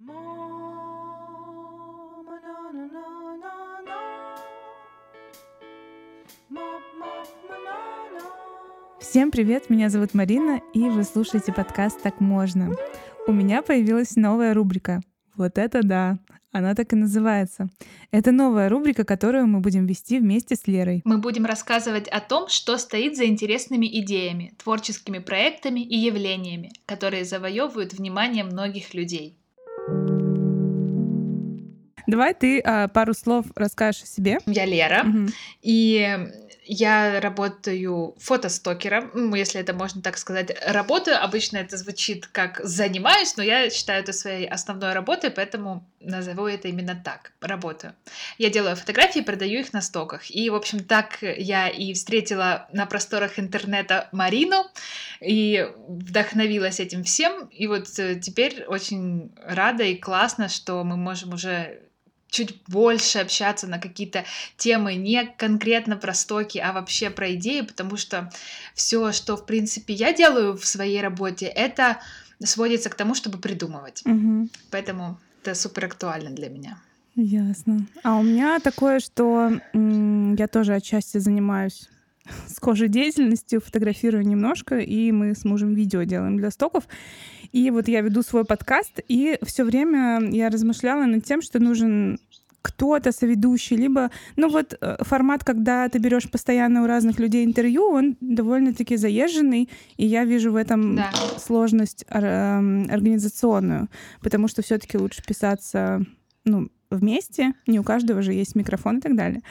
Всем привет, меня зовут Марина, и вы слушаете подкаст «Так можно». У меня появилась новая рубрика. Вот это да! Она так и называется. Это новая рубрика, которую мы будем вести вместе с Лерой. Мы будем рассказывать о том, что стоит за интересными идеями, творческими проектами и явлениями, которые завоевывают внимание многих людей. Давай ты а, пару слов расскажешь о себе. Я Лера, угу. и я работаю фотостокером, если это можно так сказать. Работаю, обычно это звучит как занимаюсь, но я считаю это своей основной работой, поэтому назову это именно так, работаю. Я делаю фотографии, продаю их на стоках. И, в общем, так я и встретила на просторах интернета Марину и вдохновилась этим всем. И вот э, теперь очень рада и классно, что мы можем уже чуть больше общаться на какие-то темы, не конкретно про стоки, а вообще про идеи, потому что все, что, в принципе, я делаю в своей работе, это сводится к тому, чтобы придумывать. Угу. Поэтому это супер актуально для меня. Ясно. А у меня такое, что я тоже отчасти занимаюсь с кожей деятельностью, фотографирую немножко, и мы с мужем видео делаем для стоков. И вот я веду свой подкаст, и все время я размышляла над тем, что нужен кто-то соведущий, либо, ну вот э, формат, когда ты берешь постоянно у разных людей интервью, он довольно-таки заезженный, и я вижу в этом да. сложность организационную, потому что все-таки лучше писаться, ну, вместе, не у каждого же есть микрофон и так далее.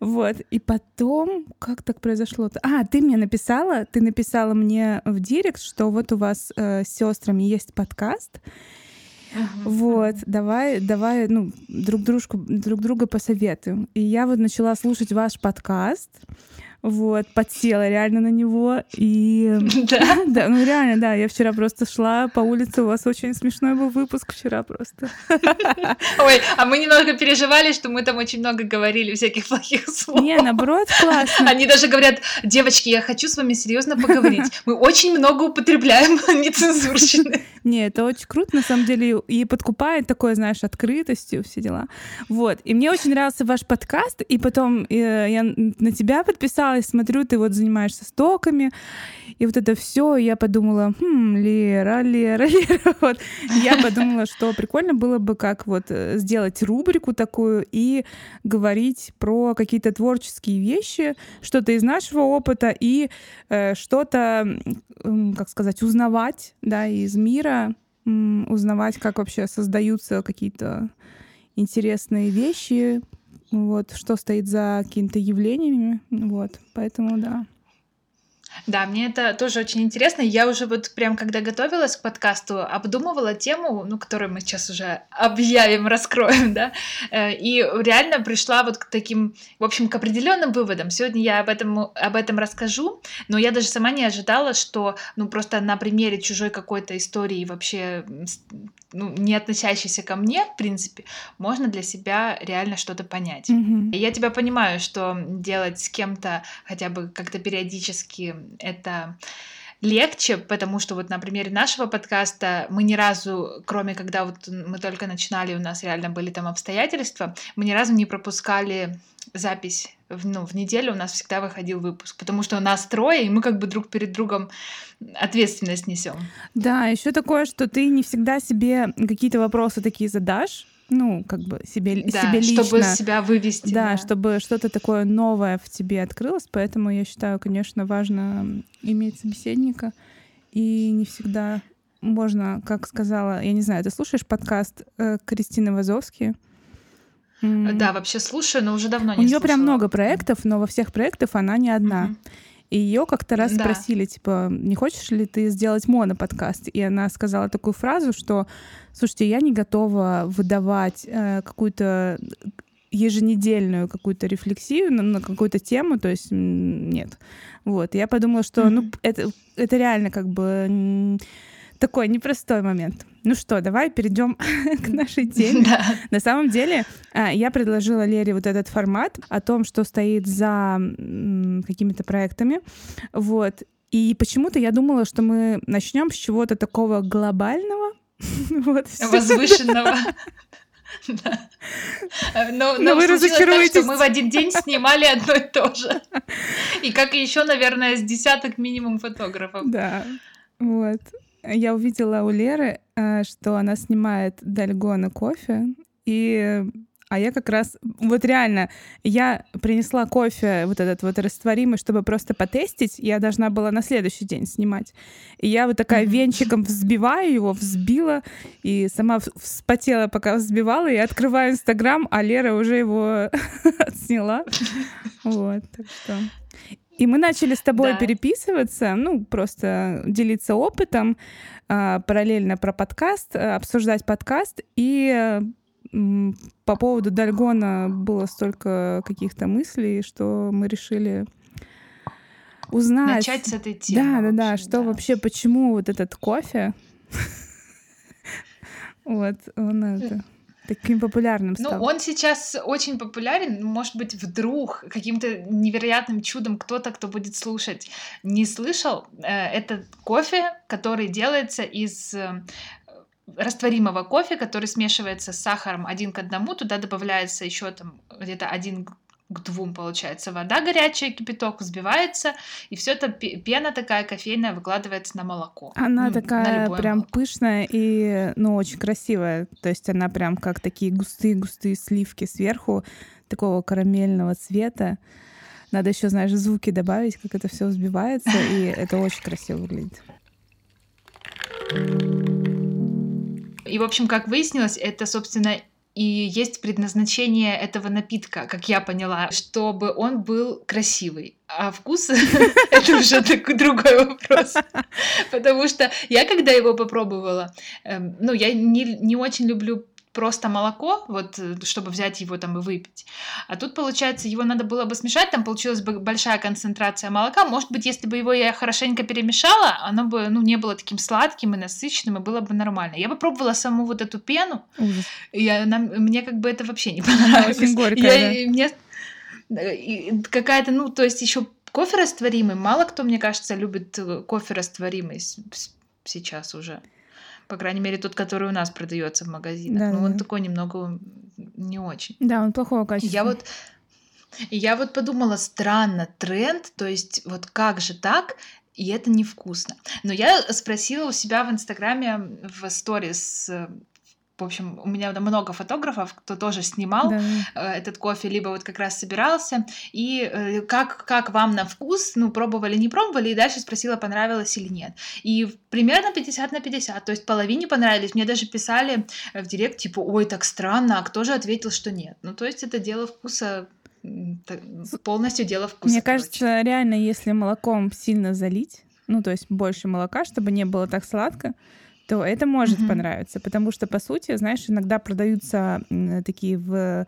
Вот. И потом, как так произошло-то? А, ты мне написала, ты написала мне в директ, что вот у вас э, с сестрами есть подкаст, Uh-huh. Вот, давай, давай, ну, друг дружку, друг друга посоветуем. И я вот начала слушать ваш подкаст, вот, подсела реально на него. И да? да, ну реально, да, я вчера просто шла по улице, у вас очень смешной был выпуск вчера просто. Ой, а мы немного переживали, что мы там очень много говорили всяких плохих слов. Не, наоборот, классно. Они даже говорят, девочки, я хочу с вами серьезно поговорить. Мы очень много употребляем нецензурщины. Не, это очень круто, на самом деле, и подкупает такое, знаешь, открытостью, все дела. Вот, и мне очень нравился ваш подкаст, и потом э, я на тебя подписалась, смотрю, ты вот занимаешься стоками, и вот это все, я подумала, хм, Лера, Лера, Лера, вот. Я подумала, что прикольно было бы как вот э, сделать рубрику такую и говорить про какие-то творческие вещи, что-то из нашего опыта и э, что-то, э, как сказать, узнавать, да, из мира, узнавать, как вообще создаются какие-то интересные вещи, вот, что стоит за какими-то явлениями, вот, поэтому да. Да, мне это тоже очень интересно. Я уже вот прям, когда готовилась к подкасту, обдумывала тему, ну, которую мы сейчас уже объявим, раскроем, да, э, и реально пришла вот к таким, в общем, к определенным выводам. Сегодня я об этом, об этом расскажу, но я даже сама не ожидала, что, ну, просто на примере чужой какой-то истории вообще ну, не относящейся ко мне, в принципе, можно для себя реально что-то понять. Mm-hmm. Я тебя понимаю, что делать с кем-то хотя бы как-то периодически это легче, потому что вот на примере нашего подкаста мы ни разу, кроме когда вот мы только начинали, у нас реально были там обстоятельства, мы ни разу не пропускали запись в, ну, в неделю у нас всегда выходил выпуск, потому что у нас трое, и мы как бы друг перед другом ответственность несем. Да, еще такое, что ты не всегда себе какие-то вопросы такие задашь, ну, как бы себе, да, себе лично. чтобы себя вывести. Да, да, чтобы что-то такое новое в тебе открылось. Поэтому я считаю, конечно, важно иметь собеседника. И не всегда можно, как сказала, я не знаю, ты слушаешь подкаст э, Кристины Вазовски? Да, вообще слушаю, но уже давно не У нее прям много проектов, но во всех проектах она не одна. Mm-hmm. И ее как-то раз да. спросили, типа, не хочешь ли ты сделать моноподкаст? И она сказала такую фразу, что, слушайте, я не готова выдавать э, какую-то еженедельную какую-то рефлексию на, на какую-то тему, то есть нет. Вот, я подумала, что, mm-hmm. ну, это, это реально как бы такой непростой момент. Ну что, давай перейдем к нашей теме. Да. На самом деле, а, я предложила Лере вот этот формат о том, что стоит за какими-то проектами. Вот. И почему-то я думала, что мы начнем с чего-то такого глобального, Вот. Возвышенного. Да. Но, Но но вы случилось так, что разочаруетесь. мы в один день снимали одно и то же. И как еще, наверное, с десяток минимум фотографов. Да, вот. Я увидела у Леры, э, что она снимает Дальгона кофе, и а я как раз, вот реально, я принесла кофе вот этот вот растворимый, чтобы просто потестить, я должна была на следующий день снимать. И я вот такая венчиком взбиваю его, взбила, и сама вспотела, пока взбивала, и открываю Инстаграм, а Лера уже его отсняла. Вот, так что... И мы начали с тобой Да. переписываться, ну, просто делиться опытом, а, параллельно про подкаст, а, обсуждать подкаст. И э, по поводу Дальгона было столько каких-то мыслей, что мы решили узнать. Начать с этой темы. Да, да, да, общем, что вообще, почему вот этот кофе, вот, он это, таким популярным Ну, стал. он сейчас очень популярен. Может быть, вдруг каким-то невероятным чудом кто-то, кто будет слушать, не слышал. Э, Это кофе, который делается из э, растворимого кофе, который смешивается с сахаром один к одному. Туда добавляется еще там где-то один к двум, получается, вода горячая, кипяток взбивается, и все это пе- пена такая кофейная выкладывается на молоко. Она Ну, такая прям молоко. пышная и, ну, очень красивая. То есть она прям как такие густые-густые сливки сверху, такого карамельного цвета. Надо еще, знаешь, звуки добавить, как это все взбивается, и это очень красиво выглядит. И, в общем, как выяснилось, это, собственно, и есть предназначение этого напитка, как я поняла, чтобы он был красивый. А вкус — это уже такой другой вопрос. Потому что я, когда его попробовала, эм, ну, я не, не очень люблю просто молоко, вот, э, чтобы взять его там и выпить. А тут, получается, его надо было бы смешать, там получилась бы большая концентрация молока. Может быть, если бы его я хорошенько перемешала, оно бы, ну, не было таким сладким и насыщенным, и было бы нормально. Я попробовала саму вот эту пену, Ужас. и она- мне как бы это вообще не понравилось. очень горькая, Я- да. и мне э, какая-то, ну, то есть еще кофе растворимый. Мало кто, мне кажется, любит э, кофе растворимый сейчас уже. По крайней мере, тот, который у нас продается в магазинах. Да, Но да, он такой немного не очень. Да, он плохого качества. Я вот, и я вот подумала, странно, тренд, то есть вот как же так, и это невкусно. Но я спросила у себя в Инстаграме в сторис, э, в общем, у меня много фотографов, кто тоже снимал Да, э, этот кофе, либо вот как раз собирался, и э, как, как вам на вкус, ну, пробовали, не пробовали, и дальше спросила, понравилось или нет. И примерно 50 на 50, то есть половине понравились, мне даже писали э, в директ, типа, ой, так странно, а кто же ответил, что нет? Ну, то есть это дело вкуса, полностью дело вкуса. Мне короче. кажется, реально, если молоком сильно залить, ну, то есть больше молока, чтобы не было так сладко, то это может Мгм. понравиться. Потому что, по сути, знаешь, иногда продаются такие в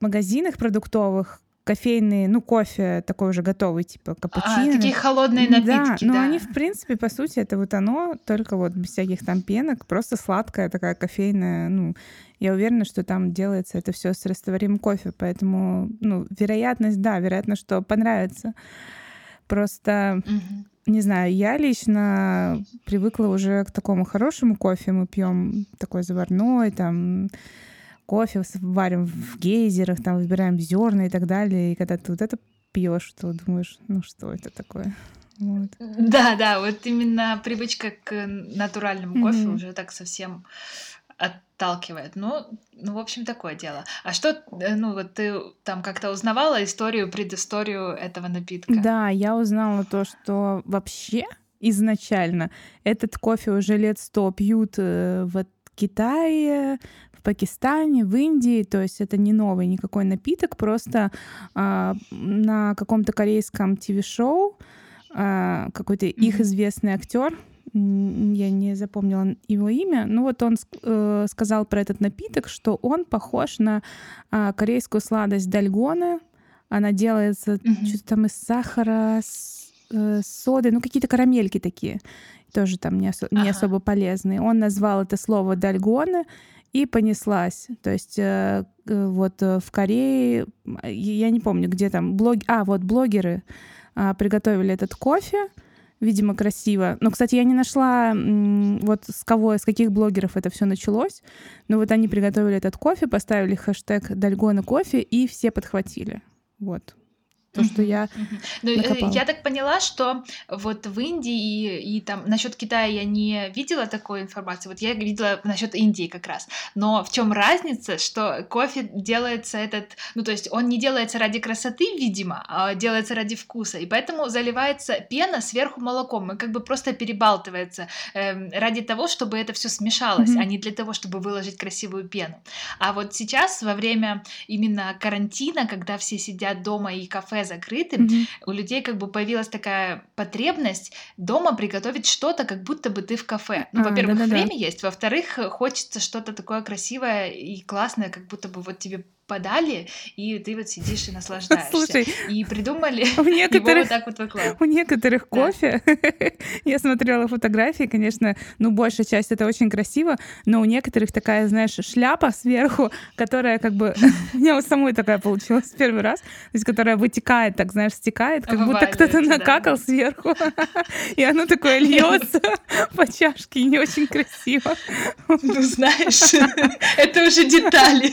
магазинах продуктовых кофейные, ну, кофе такой уже готовый, типа А, капучино. такие холодные напитки, да. да. но они, в принципе, по сути, это вот оно, только вот без всяких там пенок, просто сладкая такая кофейная, ну, я уверена, что там делается это все с растворимым кофе, поэтому, ну, вероятность, да, вероятно, что понравится. Просто, Мгм. не знаю, я лично привыкла уже к такому хорошему кофе. Мы пьем такой заварной, там кофе варим в гейзерах, там выбираем зерна и так далее. И когда ты вот это пьешь, то думаешь, ну что это такое? Вот. Да, да, вот именно привычка к натуральному кофе Мгм. уже так совсем отталкивает. Ну, ну, в общем, такое дело. А что, э, ну, вот ты там как-то узнавала историю, предысторию этого напитка? Да, я узнала то, что вообще изначально этот кофе уже лет сто пьют э, в Китае, в Пакистане, в Индии, то есть это не новый никакой напиток, просто а, на каком-то корейском ТВ-шоу а, какой-то их известный актер, я не запомнила его имя, но вот он э, сказал про этот напиток, что он похож на а, корейскую сладость дальгона, она делается Мгм. что-то там из сахара, с, э, соды, ну какие-то карамельки такие, тоже там не, осо- не Ага. особо полезные. Он назвал это слово дальгона и понеслась. То есть э, э, вот э, в Корее, я не помню, где там, блог... а вот блогеры а, приготовили этот кофе, видимо, красиво. Но, кстати, я не нашла вот с кого, с каких блогеров это все началось. Но вот они приготовили этот кофе, поставили хэштег Дальгона кофе, и все подхватили. Вот то, что я ну, Я так поняла, что вот в Индии и, и там насчет Китая я не видела такой информации. Вот я видела насчет Индии как раз. Но в чем разница, что кофе делается этот, ну то есть он не делается ради красоты, видимо, а делается ради вкуса, и поэтому заливается пена сверху молоком, и как бы просто перебалтывается э, ради того, чтобы это все смешалось, mm-hmm. а не для того, чтобы выложить красивую пену. А вот сейчас во время именно карантина, когда все сидят дома и кафе закрытым, mm-hmm. у людей как бы появилась такая потребность дома приготовить что-то, как будто бы ты в кафе. Ну, а, во-первых, да-да-да. время есть, во-вторых, хочется что-то такое красивое и классное, как будто бы вот тебе подали, и ты вот сидишь и наслаждаешься. Слушай, и придумали у некоторых, его вот так вот выкладывать. У некоторых да. кофе, я смотрела фотографии, конечно, ну, большая часть это очень красиво, но у некоторых такая, знаешь, шляпа сверху, которая как бы... У меня у самой такая получилась первый раз, то есть которая вытекает, так, знаешь, стекает, как будто кто-то накакал сверху, и оно такое льется по чашке, не очень красиво. Ну, знаешь, это уже детали.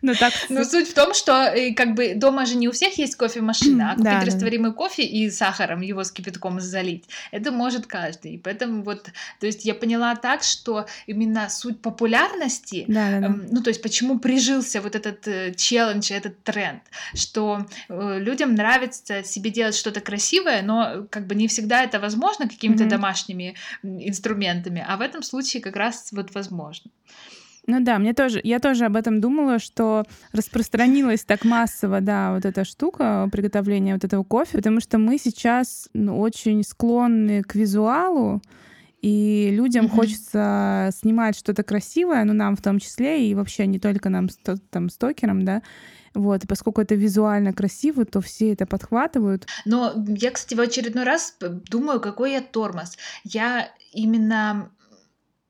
Но так... Но суть в том, что э, как бы дома же не у всех есть кофемашина, а купить да, растворимый да. кофе и сахаром его с кипятком залить, это может каждый. Поэтому вот, то есть я поняла так, что именно суть популярности, да, да, да. Эм, ну то есть почему прижился вот этот э, челлендж, этот тренд, что э, людям нравится себе делать что-то красивое, но как бы не всегда это возможно какими-то mm-hmm. домашними инструментами, а в этом случае как раз вот возможно. Ну да, мне тоже, я тоже об этом думала, что распространилась так массово, да, вот эта штука приготовления вот этого кофе, потому что мы сейчас ну, очень склонны к визуалу, и людям mm-hmm. хочется снимать что-то красивое, ну нам в том числе, и вообще не только нам, там, стокерам, да, вот, и поскольку это визуально красиво, то все это подхватывают. Но я, кстати, в очередной раз думаю, какой я тормоз. Я именно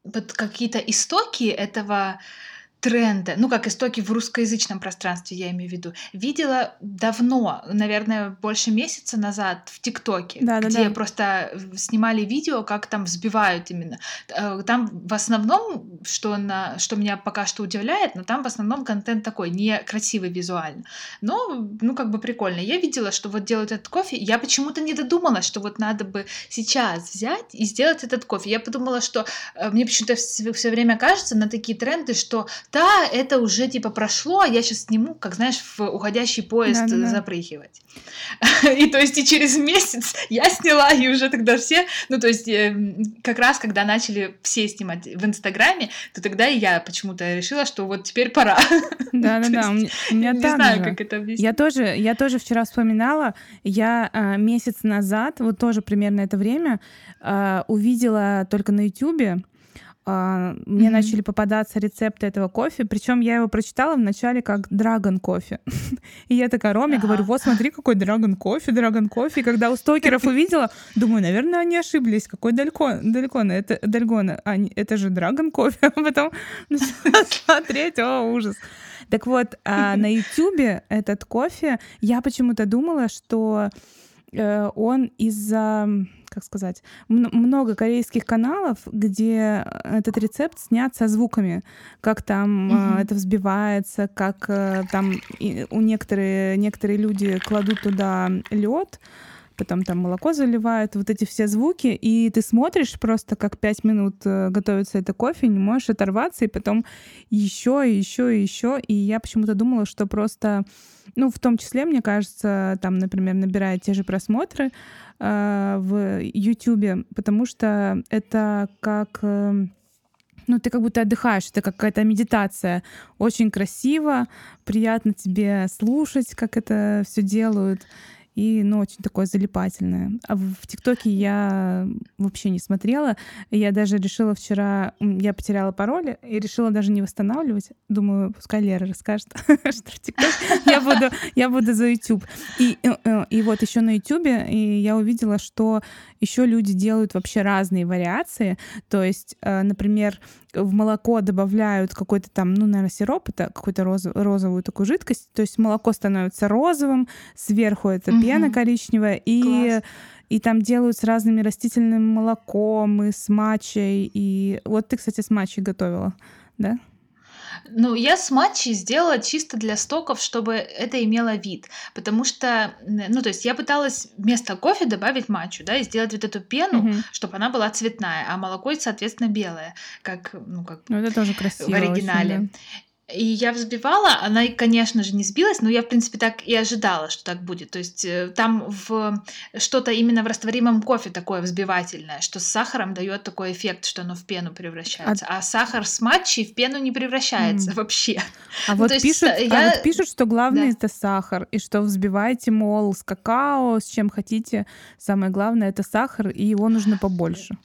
вот какие-то истоки этого тренда, ну как истоки в русскоязычном пространстве, я имею в виду, видела давно, наверное, больше месяца назад в ТикТоке, да, где да, просто снимали видео, как там взбивают именно. Э, там в основном, что, на, что меня пока что удивляет, но там в основном контент такой, не красивый визуально. Но, ну как бы прикольно. Я видела, что вот делают этот кофе, я почему-то не додумалась, что вот надо бы сейчас взять и сделать этот кофе. Я подумала, что э, мне почему-то все время кажется на такие тренды, что да, это уже типа прошло, а я сейчас сниму, как знаешь, в уходящий поезд да, да, запрыгивать. И то есть и через месяц я сняла, и уже тогда все, ну то есть э, как раз когда начали все снимать в Инстаграме, то тогда и я почему-то решила, что вот теперь пора. Да-да-да, у меня Не знаю, как это объяснить. Я тоже, я тоже вчера вспоминала, я а, месяц назад, вот тоже примерно это время, а, увидела только на Ютубе Uh, мне mm-hmm. начали попадаться рецепты этого кофе, причем я его прочитала вначале как драгон кофе. и я такая Роме uh-huh. говорю, вот смотри, какой драгон кофе, драгон кофе. И когда у стокеров увидела, думаю, наверное, они ошиблись. Какой далеко, далеко на это Дальгона? А, это же драгон кофе. А потом начала смотреть, о, ужас. Так вот, а на Ютубе этот кофе, я почему-то думала, что он из-за как сказать, много корейских каналов, где этот рецепт снят со звуками, как там угу. это взбивается, как э, там у некоторые некоторые люди кладут туда лед, потом там молоко заливают, вот эти все звуки, и ты смотришь просто, как пять минут э, готовится это кофе, не можешь оторваться, и потом еще, и еще, и еще. И я почему-то думала, что просто, ну, в том числе, мне кажется, там, например, набирает те же просмотры, Э, в YouTube, потому что это как э, ну, ты как будто отдыхаешь, это какая-то медитация. Очень красиво, приятно тебе слушать, как это все делают и, ну, очень такое залипательное. А в ТикТоке я вообще не смотрела. Я даже решила вчера... Я потеряла пароль и решила даже не восстанавливать. Думаю, пускай Лера расскажет, что в ТикТоке я буду, я буду за YouTube. И, э, э, и вот еще на YouTube я увидела, что еще люди делают вообще разные вариации. То есть, э, например, в молоко добавляют какой-то там, ну, наверное, сироп, это какую-то роз, розовую такую жидкость, то есть молоко становится розовым, сверху это угу. пена коричневая, и, и там делают с разными растительным молоком и с матчей. И вот ты, кстати, с матчей готовила, да? Ну, я с матчей сделала чисто для стоков, чтобы это имело вид. Потому что, ну, то есть я пыталась вместо кофе добавить матчу, да, и сделать вот эту пену, mm-hmm. чтобы она была цветная, а молоко, соответственно, белое, как, ну, как ну, это тоже красиво в оригинале. Очень, да. И я взбивала, она, конечно же, не сбилась, но я, в принципе, так и ожидала, что так будет. То есть э, там в что-то именно в растворимом кофе такое взбивательное, что с сахаром дает такой эффект, что оно в пену превращается. А, а сахар с матчей в пену не превращается mm. вообще. А, вот пишут, есть, я... а вот пишут, что главное да. это сахар, и что взбивайте, мол, с какао, с чем хотите. Самое главное это сахар, и его нужно побольше.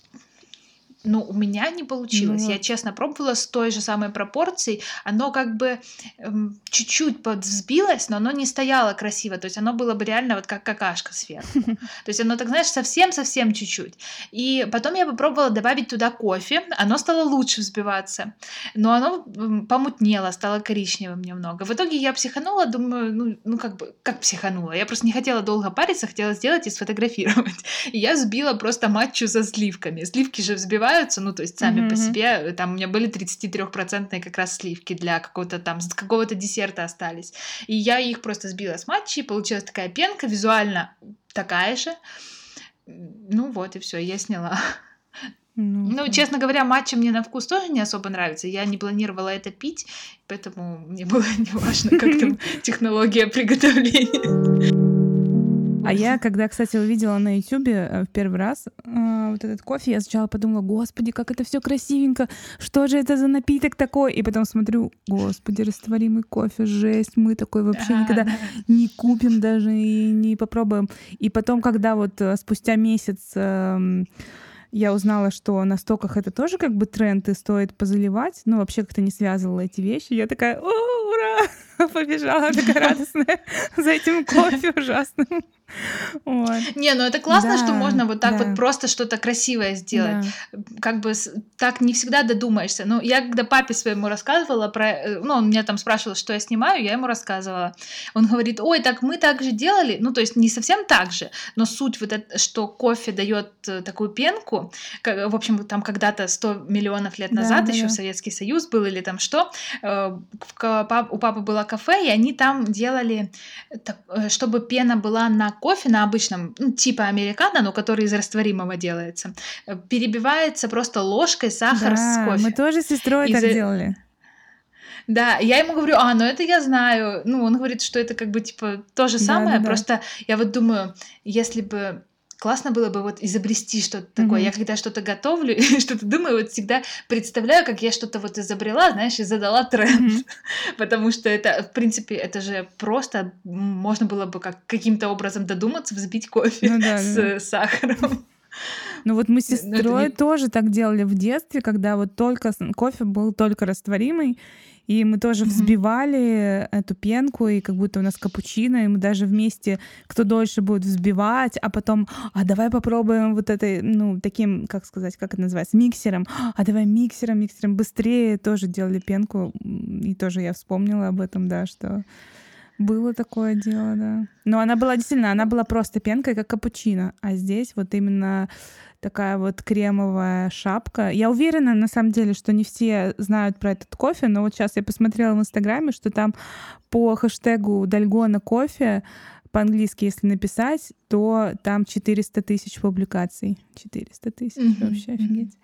Ну, у меня не получилось. Ну, я честно пробовала с той же самой пропорцией. Оно как бы эм, чуть-чуть подвзбилось, но оно не стояло красиво. То есть оно было бы реально вот как какашка сверху. То есть оно так, знаешь, совсем-совсем чуть-чуть. И потом я попробовала добавить туда кофе. Оно стало лучше взбиваться. Но оно помутнело, стало коричневым немного. В итоге я психанула, думаю, ну, ну как бы, как психанула? Я просто не хотела долго париться, хотела сделать и сфотографировать. И я взбила просто матчу со сливками. Сливки же взбивают нравятся, ну, то есть сами mm-hmm. по себе, э, там у меня были 33-процентные как раз сливки для какого-то там, какого-то десерта остались. И я их просто сбила с матчей, получилась такая пенка, визуально такая же. Ну вот и все, я сняла. Ну, ну, честно говоря, матча мне на вкус тоже не особо нравится. Я не планировала это пить, поэтому мне было не важно, как там технология приготовления. А я, когда, кстати, увидела на Ютубе э, в первый раз э, вот этот кофе, я сначала подумала, господи, как это все красивенько, что же это за напиток такой? И потом смотрю, господи, растворимый кофе, жесть, мы такой вообще никогда не купим даже и не попробуем. И потом, когда вот э, спустя месяц э, я узнала, что на стоках это тоже как бы тренд, и стоит позаливать. Ну, вообще как-то не связывала эти вещи. Я такая, о, ура! Побежала такая радостная за этим кофе ужасным. Вот. Не, ну это классно, да, что можно вот так да. вот просто что-то красивое сделать. Да. Как бы так не всегда додумаешься. Ну, я когда папе своему рассказывала про... Э, ну, он меня там спрашивал, что я снимаю, я ему рассказывала. Он говорит, ой, так мы так же делали. Ну, то есть не совсем так же, но суть вот это, что кофе дает э, такую пенку, как, в общем, там когда-то 100 миллионов лет назад да, еще да. Советский Союз был или там что, э, у папы было кафе, и они там делали, чтобы пена была на кофе на обычном, ну, типа американо, но который из растворимого делается, э, перебивается просто ложкой сахар да, с кофе. мы тоже с сестрой из... так делали. Да, я ему говорю, а, ну это я знаю. Ну, он говорит, что это как бы типа то же самое, да, да, просто я вот думаю, если бы классно было бы вот изобрести что-то такое. Mm-hmm. Я когда что-то готовлю и что-то думаю, вот всегда представляю, как я что-то вот изобрела, знаешь, и задала тренд. Mm-hmm. Потому что это, в принципе, это же просто можно было бы как каким-то образом додуматься, взбить кофе ну, да, с да. сахаром. Ну вот мы с сестрой не... тоже так делали в детстве, когда вот только кофе был только растворимый, и мы тоже mm-hmm. взбивали эту пенку, и как будто у нас капучино, и мы даже вместе, кто дольше будет взбивать, а потом, а давай попробуем вот этой, ну, таким, как сказать, как это называется, миксером, а давай миксером, миксером быстрее тоже делали пенку, и тоже я вспомнила об этом, да, что было такое дело, да. Но она была действительно, она была просто пенкой, как капучино. А здесь вот именно такая вот кремовая шапка. Я уверена, на самом деле, что не все знают про этот кофе, но вот сейчас я посмотрела в Инстаграме, что там по хэштегу Дальгона кофе по-английски, если написать, то там 400 тысяч публикаций. 400 тысяч, mm-hmm. вообще офигеть.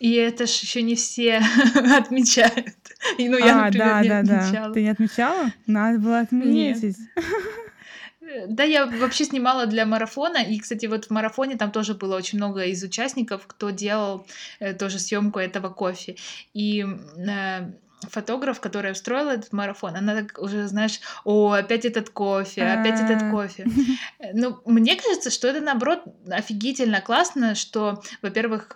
И это ж еще не все отмечают. И, ну, я, а, например, да, не да, отмечала. да. Ты не отмечала? Надо было отметить. Нет. Да, я вообще снимала для марафона, и, кстати, вот в марафоне там тоже было очень много из участников, кто делал э, тоже съемку этого кофе. И э, фотограф, которая устроила этот марафон, она так уже, знаешь, о, опять этот кофе, опять этот а. кофе. Ну, мне кажется, что это, наоборот, офигительно классно, что, во-первых,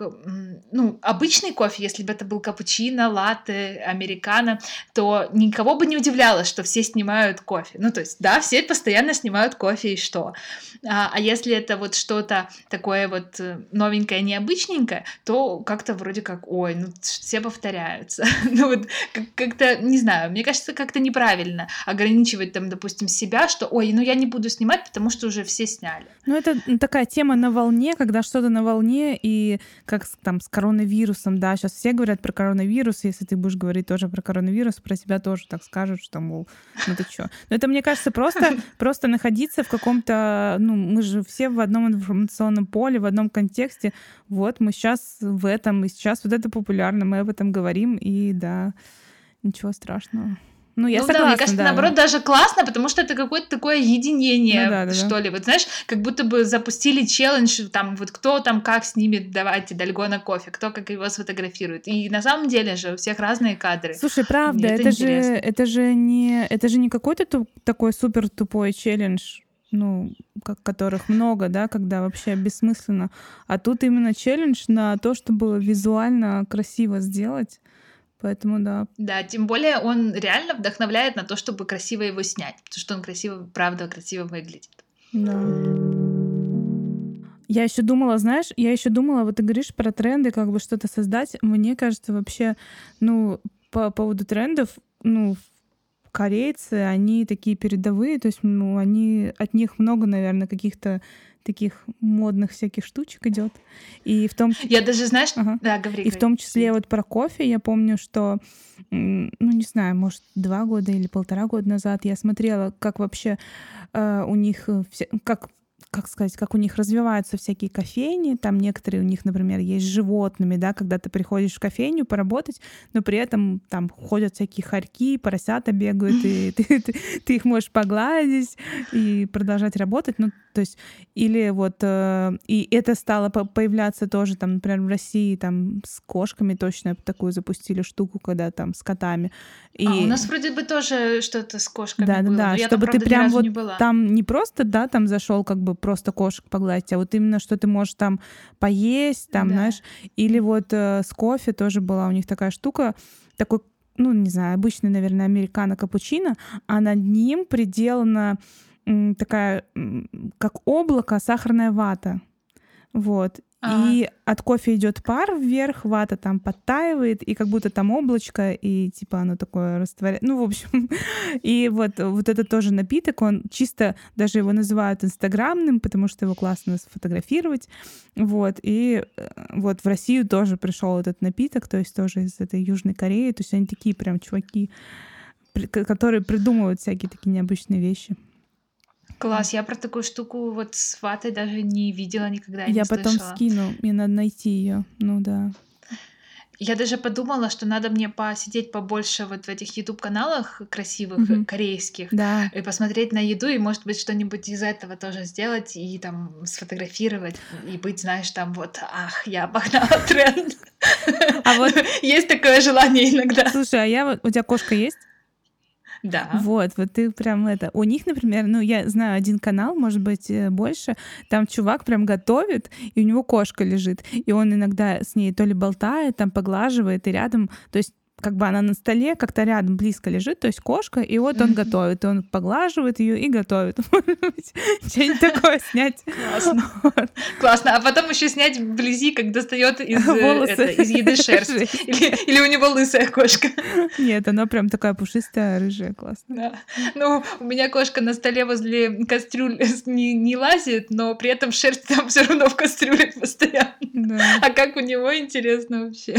ну, обычный кофе, если бы это был капучино, латте, американо, то никого бы не удивляло, что все снимают кофе. Ну, то есть, да, все постоянно снимают кофе, и что? А, а если это вот что-то такое вот э, новенькое, необычненькое, то как-то вроде как, ой, ну, все повторяются. ну, вот как-то, не знаю, мне кажется, как-то неправильно ограничивать там, допустим, себя, что, ой, ну я не буду снимать, потому что уже все сняли. Ну это такая тема на волне, когда что-то на волне, и как там с коронавирусом, да, сейчас все говорят про коронавирус, если ты будешь говорить тоже про коронавирус, про себя тоже так скажут, что, мол, ну ты чё. Но это, мне кажется, просто, просто находиться в каком-то, ну, мы же все в одном информационном поле, в одном контексте, вот мы сейчас в этом, и сейчас вот это популярно, мы об этом говорим, и да, ничего страшного. Ну, я ну, согласна, да, мне кажется, да, наоборот, да. даже классно, потому что это какое-то такое единение, ну, да, да, что да. ли. Вот знаешь, как будто бы запустили челлендж, там, вот кто там как снимет, давайте, Дальгона кофе, кто как его сфотографирует. И на самом деле же у всех разные кадры. Слушай, правда, это, это же, это же не, это же не какой-то туп, такой супер тупой челлендж, ну, как, которых много, да, когда вообще бессмысленно. А тут именно челлендж на то, чтобы визуально красиво сделать. Поэтому да. Да, тем более он реально вдохновляет на то, чтобы красиво его снять, потому что он красиво, правда, красиво выглядит. Да. Я еще думала, знаешь, я еще думала, вот ты говоришь про тренды, как бы что-то создать. Мне кажется, вообще, ну, по поводу трендов, ну, корейцы, они такие передовые, то есть, ну, они от них много, наверное, каких-то таких модных всяких штучек идет. И в том Я даже, знаешь, ага. да, говори. И говори. в том числе вот про кофе я помню, что, ну, не знаю, может, два года или полтора года назад я смотрела, как вообще э, у них, э, все, как как сказать, как у них развиваются всякие кофейни, там некоторые у них, например, есть с животными, да, когда ты приходишь в кофейню поработать, но при этом там ходят всякие хорьки, поросята бегают, и ты, ты, ты их можешь погладить и продолжать работать, ну, то есть, или вот, э, и это стало появляться тоже, там, например, в России, там, с кошками точно такую запустили штуку, когда там с котами. И... А, у нас вроде бы тоже что-то с кошками да, было, да, да, чтобы там, правда, ты прям вот не там не просто, да, там зашел как бы просто кошек погладить, а вот именно, что ты можешь там поесть, там, да. знаешь, или вот э, с кофе тоже была у них такая штука, такой ну, не знаю, обычный, наверное, американо-капучино, а над ним приделана такая, как облако, сахарная вата. Вот. А-а-а. И от кофе идет пар вверх, вата там подтаивает, и как будто там облачко, и типа оно такое растворяет. Ну, в общем, и вот, вот это тоже напиток, он чисто, даже его называют инстаграмным, потому что его классно сфотографировать. Вот, и э, вот в Россию тоже пришел этот напиток, то есть тоже из этой Южной Кореи, то есть они такие прям чуваки, которые придумывают всякие такие необычные вещи. Класс, я про такую штуку вот с ватой даже не видела никогда. Я не потом слышала. скину, мне надо найти ее. Ну да. Я даже подумала, что надо мне посидеть побольше вот в этих YouTube каналах красивых mm-hmm. корейских да. и посмотреть на еду и может быть что-нибудь из этого тоже сделать и там сфотографировать и быть, знаешь, там вот, ах, я обогнала тренд. А вот есть такое желание иногда. Слушай, а я вот у тебя кошка есть? Да. Вот, вот ты прям это. У них, например, ну, я знаю один канал, может быть, э, больше. Там чувак прям готовит, и у него кошка лежит. И он иногда с ней то ли болтает, там поглаживает, и рядом, то есть как бы она на столе как-то рядом близко лежит, то есть кошка, и вот он готовит, он поглаживает ее и готовит. Что-нибудь такое снять. Классно. Классно. А потом еще снять вблизи, как достает из, э, это, из еды шерсть. Или, или у него лысая кошка. Нет, она прям такая пушистая, рыжая, классная. Да. Ну, у меня кошка на столе возле кастрюли не, не лазит, но при этом шерсть там все равно в кастрюле постоянно. Да. А как у него интересно вообще?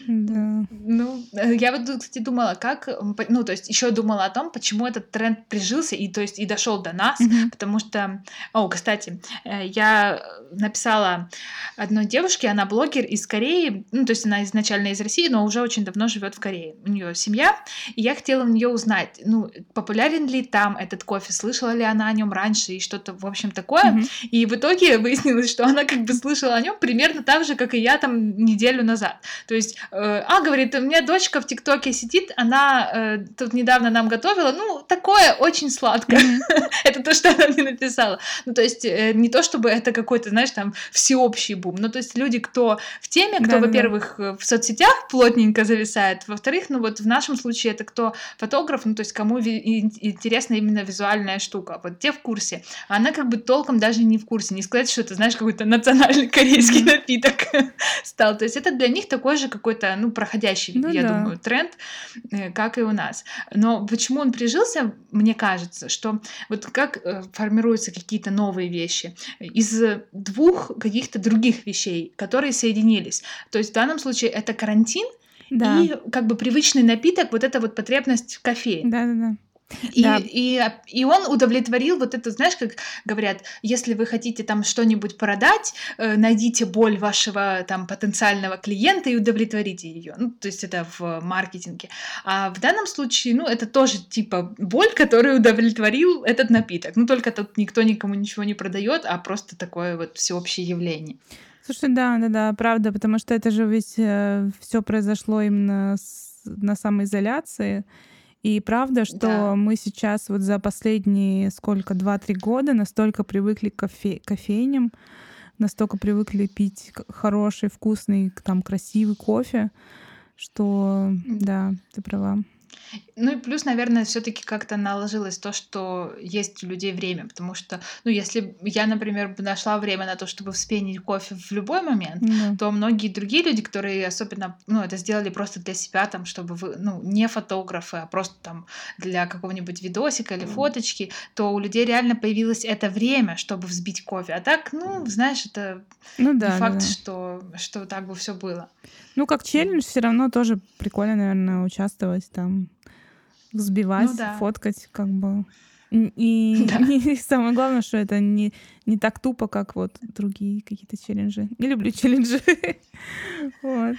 Да. Ну, э, я вот, кстати, думала, как, ну, то есть еще думала о том, почему этот тренд прижился и, то есть, и дошел до нас, mm-hmm. потому что, о, кстати, э, я написала одной девушке, она блогер из Кореи, ну, то есть она изначально из России, но уже очень давно живет в Корее. У нее семья, и я хотела у нее узнать, ну, популярен ли там этот кофе, слышала ли она о нем раньше и что-то, в общем, такое. Mm-hmm. И в итоге выяснилось, что она как бы слышала о нем примерно так же, как и я там неделю назад. То есть а, говорит, у меня дочка в ТикТоке сидит, она э, тут недавно нам готовила, ну, такое очень сладкое. это то, что она мне написала. Ну, то есть, э, не то чтобы это какой-то, знаешь, там, всеобщий бум. Ну, то есть, люди, кто в теме, кто, во-первых, в соцсетях плотненько зависает, во-вторых, ну, вот в нашем случае это кто фотограф, ну, то есть, кому интересна именно визуальная штука. Вот те в курсе. А она как бы толком даже не в курсе. Не сказать, что это, знаешь, какой-то национальный корейский напиток стал. То есть, это для них такой же какой-то, ну, проходящий, ну, я да. думаю, тренд, э, как и у нас. Но почему он прижился, мне кажется, что вот как э, формируются какие-то новые вещи из двух каких-то других вещей, которые соединились. То есть в данном случае это карантин да. и как бы привычный напиток, вот эта вот потребность в кофе. Да-да-да. И, да. и, и он удовлетворил вот это, знаешь, как говорят, если вы хотите там что-нибудь продать, э, найдите боль вашего там потенциального клиента и удовлетворите ее. Ну, то есть это в маркетинге. А в данном случае, ну, это тоже типа боль, которую удовлетворил этот напиток. Ну, только тут никто никому ничего не продает, а просто такое вот всеобщее явление. Слушай, да, да, да, правда, потому что это же ведь э, все произошло именно с, на самоизоляции. И правда, что да. мы сейчас вот за последние сколько, два-три года настолько привыкли к кофе, кофейням, настолько привыкли пить хороший, вкусный, там, красивый кофе, что да, ты права. Ну и плюс, наверное, все-таки как-то наложилось то, что есть у людей время, потому что, ну, если я, например, нашла время на то, чтобы вспенить кофе в любой момент, mm. то многие другие люди, которые особенно, ну, это сделали просто для себя, там, чтобы вы, ну, не фотографы, а просто там для какого-нибудь видосика или фоточки, то у людей реально появилось это время, чтобы взбить кофе. А так, ну, знаешь, это ну, да, не факт, да, да. что что так бы все было. Ну, как челлендж, все равно тоже прикольно, наверное, участвовать там взбивать, ну, да. фоткать, как бы. И, да. и самое главное, что это не, не так тупо, как вот другие какие-то челленджи. Не люблю челленджи. вот.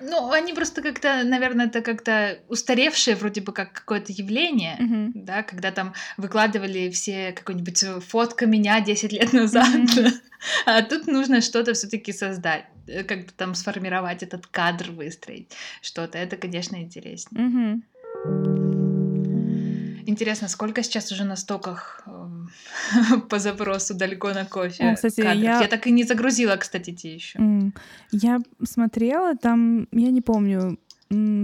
Ну, они просто как-то, наверное, это как-то устаревшее вроде бы как какое-то явление, uh-huh. да, когда там выкладывали все какой-нибудь фотка меня 10 лет назад, uh-huh. а тут нужно что-то все таки создать, э, как-то там сформировать этот кадр, выстроить что-то. Это, конечно, интереснее. Uh-huh. Интересно, сколько сейчас уже на стоках э, по запросу далеко на кофе? О, кстати, я... я так и не загрузила, кстати, те еще. Mm. Я смотрела, там, я не помню,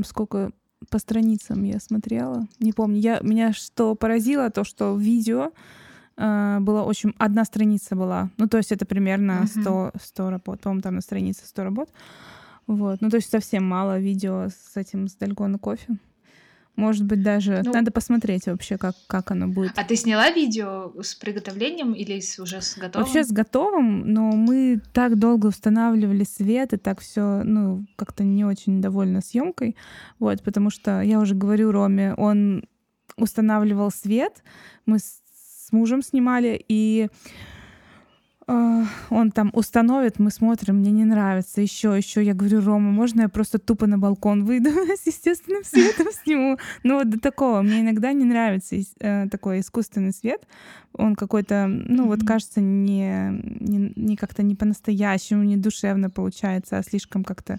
сколько по страницам я смотрела, не помню. Я, меня что поразило, то, что видео э, была очень... Одна страница была. Ну, то есть это примерно 100, 100 работ. По-моему, там на странице 100 работ. Вот. Ну, то есть совсем мало видео с этим, с Дальгона кофе. Может быть, даже ну, надо посмотреть вообще, как, как оно будет. А ты сняла видео с приготовлением или с, уже с готовым? Вообще с готовым, но мы так долго устанавливали свет и так все, ну, как-то не очень довольна съемкой. Вот, потому что я уже говорю Роме, он устанавливал свет, мы с мужем снимали, и он там установит, мы смотрим, мне не нравится, еще, еще. Я говорю, Рома, можно я просто тупо на балкон выйду с естественным светом сниму? Ну вот до такого. Мне иногда не нравится э, такой искусственный свет. Он какой-то, ну вот кажется, не, не, не как-то не по-настоящему, не душевно получается, а слишком как-то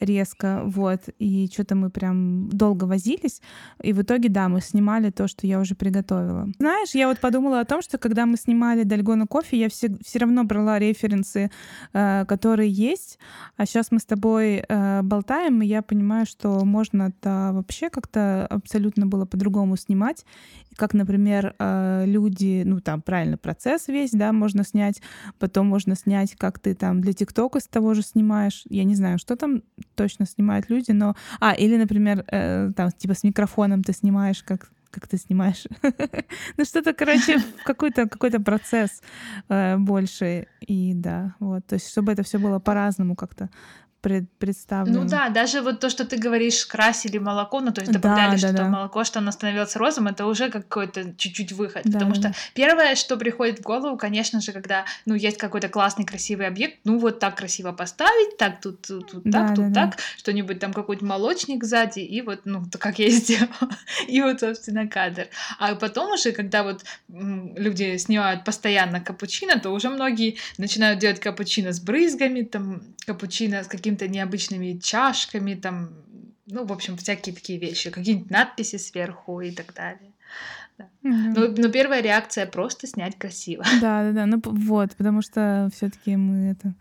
резко, вот, и что-то мы прям долго возились, и в итоге, да, мы снимали то, что я уже приготовила. Знаешь, я вот подумала о том, что когда мы снимали Дальгона кофе, я все, все равно брала референсы, э, которые есть, а сейчас мы с тобой э, болтаем, и я понимаю, что можно это вообще как-то абсолютно было по-другому снимать, как, например, э, люди, ну, там, правильно, процесс весь, да, можно снять, потом можно снять, как ты там для ТикТока с того же снимаешь, я не знаю, что там точно снимают люди, но... А, или, например, э, там, типа с микрофоном ты снимаешь, как как ты снимаешь. ну что-то, короче, какой-то какой-то процесс э, больше. И да, вот. То есть, чтобы это все было по-разному как-то пред, представлено. Ну да, даже вот то, что ты говоришь, красили молоко, ну то есть добавляли да, что да, да. молоко, что оно становилось розовым, это уже какой-то чуть-чуть выход. Да, потому да. что первое, что приходит в голову, конечно же, когда, ну, есть какой-то классный, красивый объект, ну вот так красиво поставить, так тут, тут, тут да, так, тут да, так, да. что-нибудь там какой-нибудь молочник сзади, и вот, ну, то, как я и сделала, и вот, собственно, кадр. А потом уже, когда вот люди снимают постоянно капучино, то уже многие начинают делать капучино с брызгами, там, капучино с каким какими-то необычными чашками, там, ну, в общем, всякие такие вещи, какие-нибудь надписи сверху и так далее. Да. Мгм. Но, но первая реакция просто снять красиво. Да, да, да. Ну вот, потому что все-таки мы это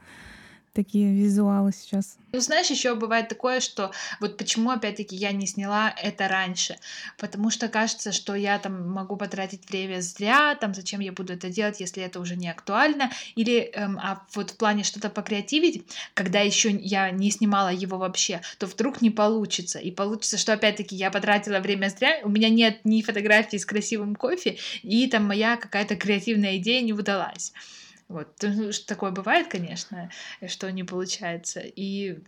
такие визуалы сейчас. Ну, знаешь, еще бывает такое, что вот почему, опять-таки, я не сняла это раньше. Потому что кажется, что я там могу потратить время зря, там, зачем я буду это делать, если это уже не актуально. Или, эм, а вот в плане что-то покреативить, когда еще я не снимала его вообще, то вдруг не получится. И получится, что, опять-таки, я потратила время зря, у меня нет ни фотографии с красивым кофе, и там моя какая-то креативная идея не удалась. Вот, ну, что такое бывает, конечно, что не получается, и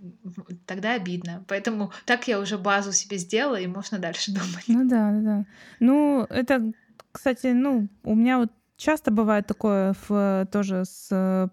тогда обидно. Поэтому так я уже базу себе сделала, и можно дальше думать. Ну да, да. Ну, это, кстати, ну, у меня вот часто бывает такое в, тоже с... э,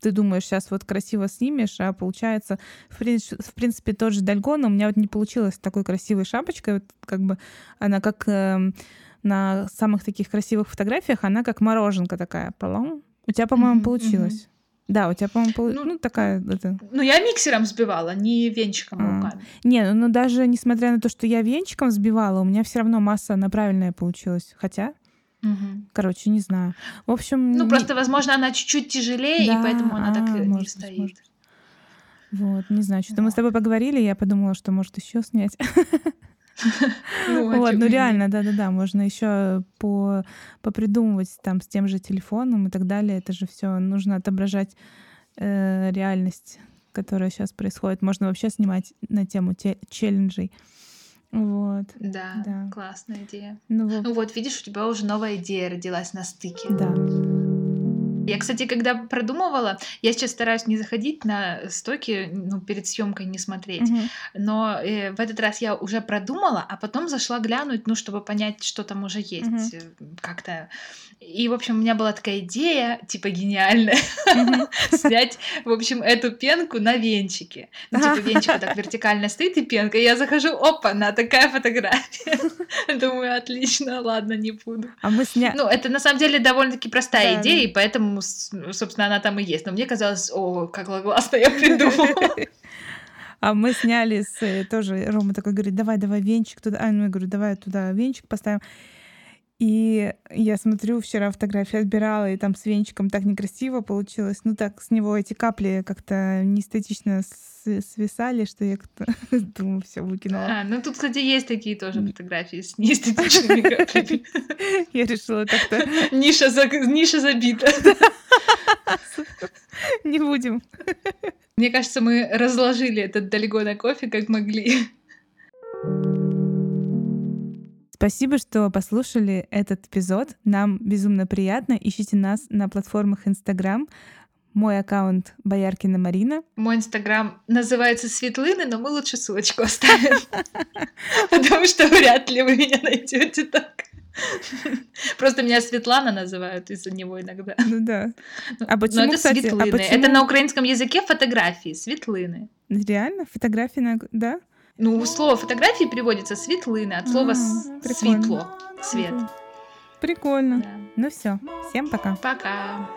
Ты думаешь, сейчас вот красиво снимешь, а получается, в принципе, в принципе тот же Дальгон, у меня вот не получилось такой красивой шапочкой, вот как бы она как эм, на самых таких красивых фотографиях, она как мороженка такая. Полом. У тебя, по-моему, Мгм, получилось. Да, у тебя, по-моему, полу- Ну, ну, такая это. Ну, я миксером сбивала, не венчиком А. руками. Не, ну, ну даже несмотря на то, что я венчиком сбивала, у меня все равно масса она правильная получилась. Хотя, Мгм. короче, не знаю. В общем, Ну, не- просто, возможно, она чуть-чуть тжелее, Да, и поэтому она так а, и не может быть, стоит. может вот, не знаю, что-то мы Вот. с тобой поговорили, я подумала, что может еще снять. Ну, Вот, ну реально, да-да-да, можно еще по попридумывать там с тем же телефоном и так далее. Это же все нужно отображать э, реальность, которая сейчас происходит. Можно вообще снимать на тему те- челленджей. Вот. Да, Да. классная идея. Ну вот, Ну вот, видишь, у тебя уже новая идея родилась на стыке. да. Я, кстати, когда продумывала, я сейчас стараюсь не заходить на стоки, ну, перед съемкой не смотреть. Мгм. Но э, в этот раз я уже продумала, а потом зашла глянуть, ну, чтобы понять, что там уже есть. Э, Как-то. И, в общем, у меня была такая идея, типа гениальная, снять, в общем, эту пенку на венчике. Ну, типа, венчик вот так вертикально стоит, и пенка. И я захожу, опа, на такая фотография. Думаю, отлично, ладно, не буду. А мы сняли... Ну, это на самом деле довольно-таки простая идея, и поэтому, с- собственно, она там и есть. Но мне казалось, о, как классно я придумала. А мы сняли с э, тоже Рома такой говорит, давай, давай венчик туда. А, ну я говорю, давай туда венчик поставим. И я смотрю, вчера фотографии отбирала, и там с венчиком так некрасиво получилось. Ну так, с него эти капли как-то неэстетично свисали, что я как-то думаю, все выкинула. А, ну тут, кстати, есть такие тоже фотографии с неэстетичными каплями. Я решила как-то Ниша, за- ниша забита. не будем. Мне кажется, мы разложили этот Дальгона кофе как могли. Спасибо, что послушали этот эпизод. Нам безумно приятно. Ищите нас на платформах Инстаграм. Мой аккаунт Бояркина Марина. Мой инстаграм называется Светлыны, но мы лучше ссылочку оставим. Потому что вряд ли вы меня найдете так. Просто меня Светлана называют из-за него иногда. Ну да. Ну, А но почему, это кстати, а светлыны. почему- Это на украинском языке фотографии, светлыны. Реально? Фотографии на... Да? Ну, слово фотографии переводится светлыны от слова А, прикольно. светло, свет. Прикольно. Да. Ну все. Всем пока. Пока.